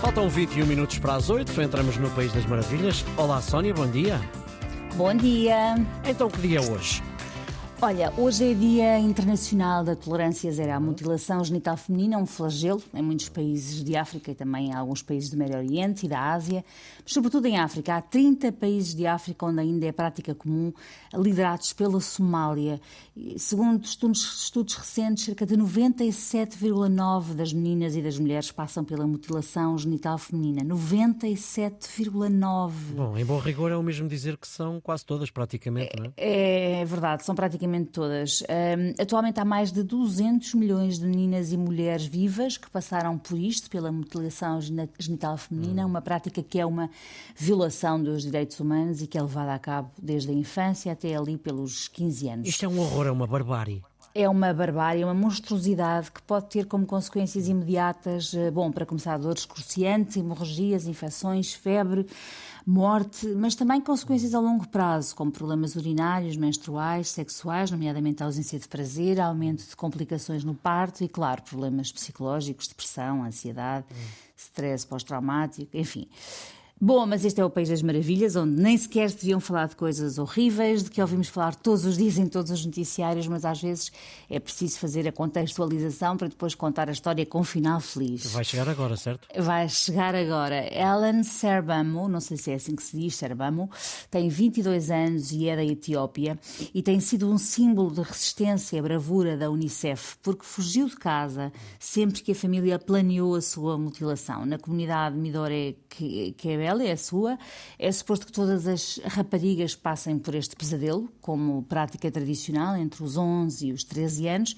Faltam 21 minutos para as 8, entramos no País das Maravilhas. Olá, Sónia, bom dia. Bom dia. Então, que dia é hoje? Olha, hoje é Dia Internacional da Tolerância Zero à Mutilação Genital Feminina, um flagelo em muitos países de África e também em alguns países do Médio Oriente e da Ásia, mas sobretudo em África. Há 30 países de África onde ainda é prática comum, liderados pela Somália. Segundo estudos, estudos recentes, cerca de 97,9% das meninas e das mulheres passam pela mutilação genital feminina. 97,9%. Bom, em bom rigor é o mesmo dizer que são quase todas, praticamente, não é? É verdade, são praticamente praticamente todas. Um, atualmente há mais de 200 milhões de meninas e mulheres vivas que passaram por isto, pela mutilação genital feminina, hum. uma prática que é uma violação dos direitos humanos e que é levada a cabo desde a infância até ali pelos 15 anos. Isto é um horror, é uma barbárie é uma barbárie, uma monstruosidade que pode ter como consequências imediatas, eh, bom, para começar, dores cruciantes, hemorragias, infecções, febre, morte, mas também consequências a longo prazo, como problemas urinários, menstruais, sexuais, nomeadamente a ausência de prazer, aumento de complicações no parto e, claro, problemas psicológicos, depressão, ansiedade, hum. stress pós-traumático, enfim. Bom, mas este é o País das Maravilhas, onde nem sequer se deviam falar de coisas horríveis, de que ouvimos falar todos os dias em todos os noticiários, mas às vezes é preciso fazer a contextualização para depois contar a história com um final feliz. Vai chegar agora, certo? Vai chegar agora. Ellen Serbamo, não sei se é assim que se diz, Serbamo, tem 22 anos e é da Etiópia e tem sido um símbolo de resistência e bravura da Unicef, porque fugiu de casa sempre que a família planeou a sua mutilação. Na comunidade Midore, que, que é é a sua. É suposto que todas as raparigas passem por este pesadelo, como prática tradicional, entre os 11 e os 13 anos.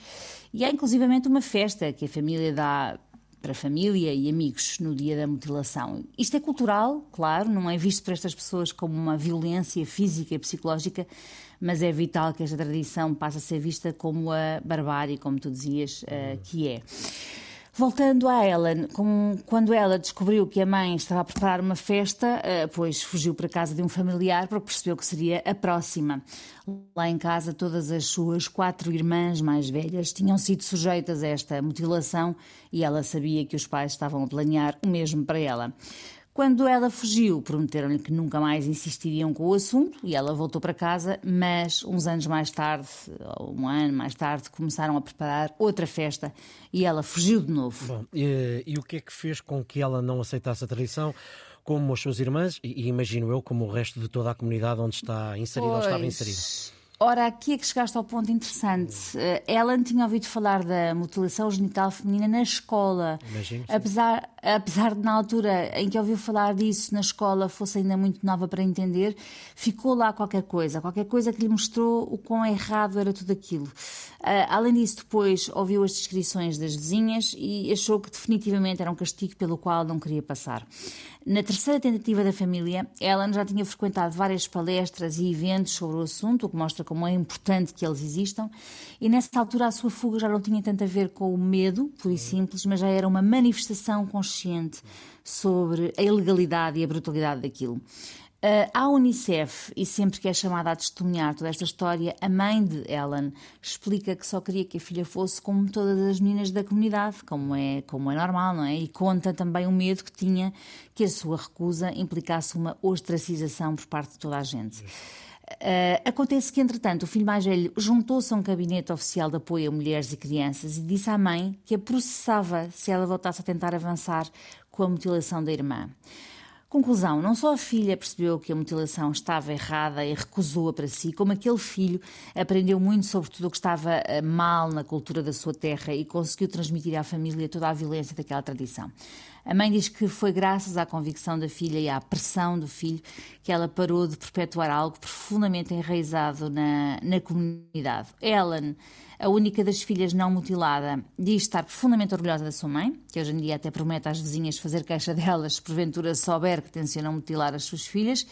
E há inclusivamente uma festa que a família dá para família e amigos no dia da mutilação. Isto é cultural, claro, não é visto por estas pessoas como uma violência física e psicológica, mas é vital que esta tradição passe a ser vista como a barbárie, como tu dizias, uh, que é. Voltando a Ellen, quando ela descobriu que a mãe estava a preparar uma festa, eh, pois fugiu para a casa de um familiar porque percebeu que seria a próxima. Lá em casa, todas as suas quatro irmãs mais velhas tinham sido sujeitas a esta mutilação e ela sabia que os pais estavam a planear o mesmo para ela. Quando ela fugiu, prometeram-lhe que nunca mais insistiriam com o assunto e ela voltou para casa, mas uns anos mais tarde, ou um ano mais tarde, começaram a preparar outra festa e ela fugiu de novo. Bom, e, e o que é que fez com que ela não aceitasse a tradição? Como as suas irmãs, e, e imagino eu, como o resto de toda a comunidade onde está inserida ou estava inserida? Ora, aqui é que chegaste ao ponto interessante. Uh, Ellen tinha ouvido falar da mutilação genital feminina na escola. Imagino. Apesar, apesar de, na altura em que ouviu falar disso na escola, fosse ainda muito nova para entender, ficou lá qualquer coisa. Qualquer coisa que lhe mostrou o quão errado era tudo aquilo. Uh, além disso, depois ouviu as descrições das vizinhas e achou que definitivamente era um castigo pelo qual não queria passar. Na terceira tentativa da família, Ellen já tinha frequentado várias palestras e eventos sobre o assunto, o que mostra como é importante que eles existam, e nessa altura a sua fuga já não tinha tanto a ver com o medo, puro e simples, mas já era uma manifestação consciente sobre a ilegalidade e a brutalidade daquilo. Uh, à Unicef, e sempre que é chamada a testemunhar toda esta história, a mãe de Ellen explica que só queria que a filha fosse como todas as meninas da comunidade, como é, como é normal, não é? E conta também o medo que tinha que a sua recusa implicasse uma ostracização por parte de toda a gente. Uh, acontece que, entretanto, o filho mais velho juntou-se a um gabinete oficial de apoio a mulheres e crianças e disse à mãe que a processava se ela voltasse a tentar avançar com a mutilação da irmã. Conclusão: não só a filha percebeu que a mutilação estava errada e recusou-a para si, como aquele filho aprendeu muito sobre tudo o que estava eh, mal na cultura da sua terra e conseguiu transmitir à família toda a violência daquela tradição. A mãe diz que foi graças à convicção da filha e à pressão do filho que ela parou de perpetuar algo profundamente enraizado na, na comunidade. Ellen, a única das filhas não mutilada, diz estar profundamente orgulhosa da sua mãe, que hoje em dia até promete às vizinhas fazer queixa delas se porventura souber que tencionam mutilar as suas filhas.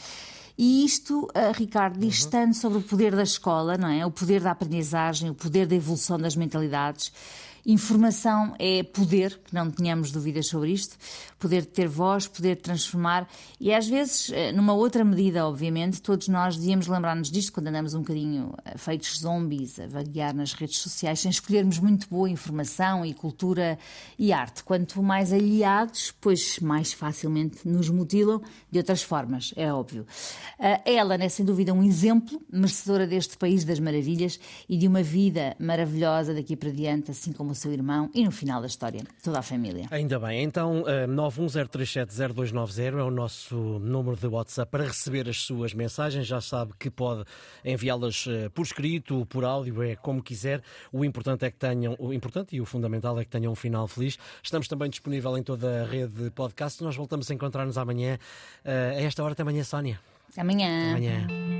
E isto, uh, Ricardo, diz tanto sobre o poder da escola, não é? O poder da aprendizagem, o poder da evolução das mentalidades Informação é poder, que não tenhamos dúvidas sobre isto, poder ter voz, poder transformar e às vezes, eh, numa outra medida, obviamente, todos nós devíamos lembrar-nos disto quando andamos um bocadinho eh, feitos zombies a vaguear nas redes sociais, sem escolhermos muito boa informação e cultura e arte. Quanto mais aliados, pois mais facilmente nos mutilam de outras formas, é óbvio. Eh, ela é, sem dúvida, um exemplo merecedora deste país das maravilhas e de uma vida maravilhosa daqui para diante, assim como seu irmão e no final da história, toda a família. Ainda bem. Então, 910370290 eh, é o nosso número de WhatsApp para receber as suas mensagens. Já sabe que pode enviá-las eh, por escrito, por áudio, é como quiser. O importante é que tenham, o importante e o fundamental é que tenham um final feliz. Estamos também disponível em toda a rede de podcast. Nós voltamos a encontrar-nos amanhã. Eh, a esta hora, até amanhã, Sónia. Até amanhã. Até amanhã.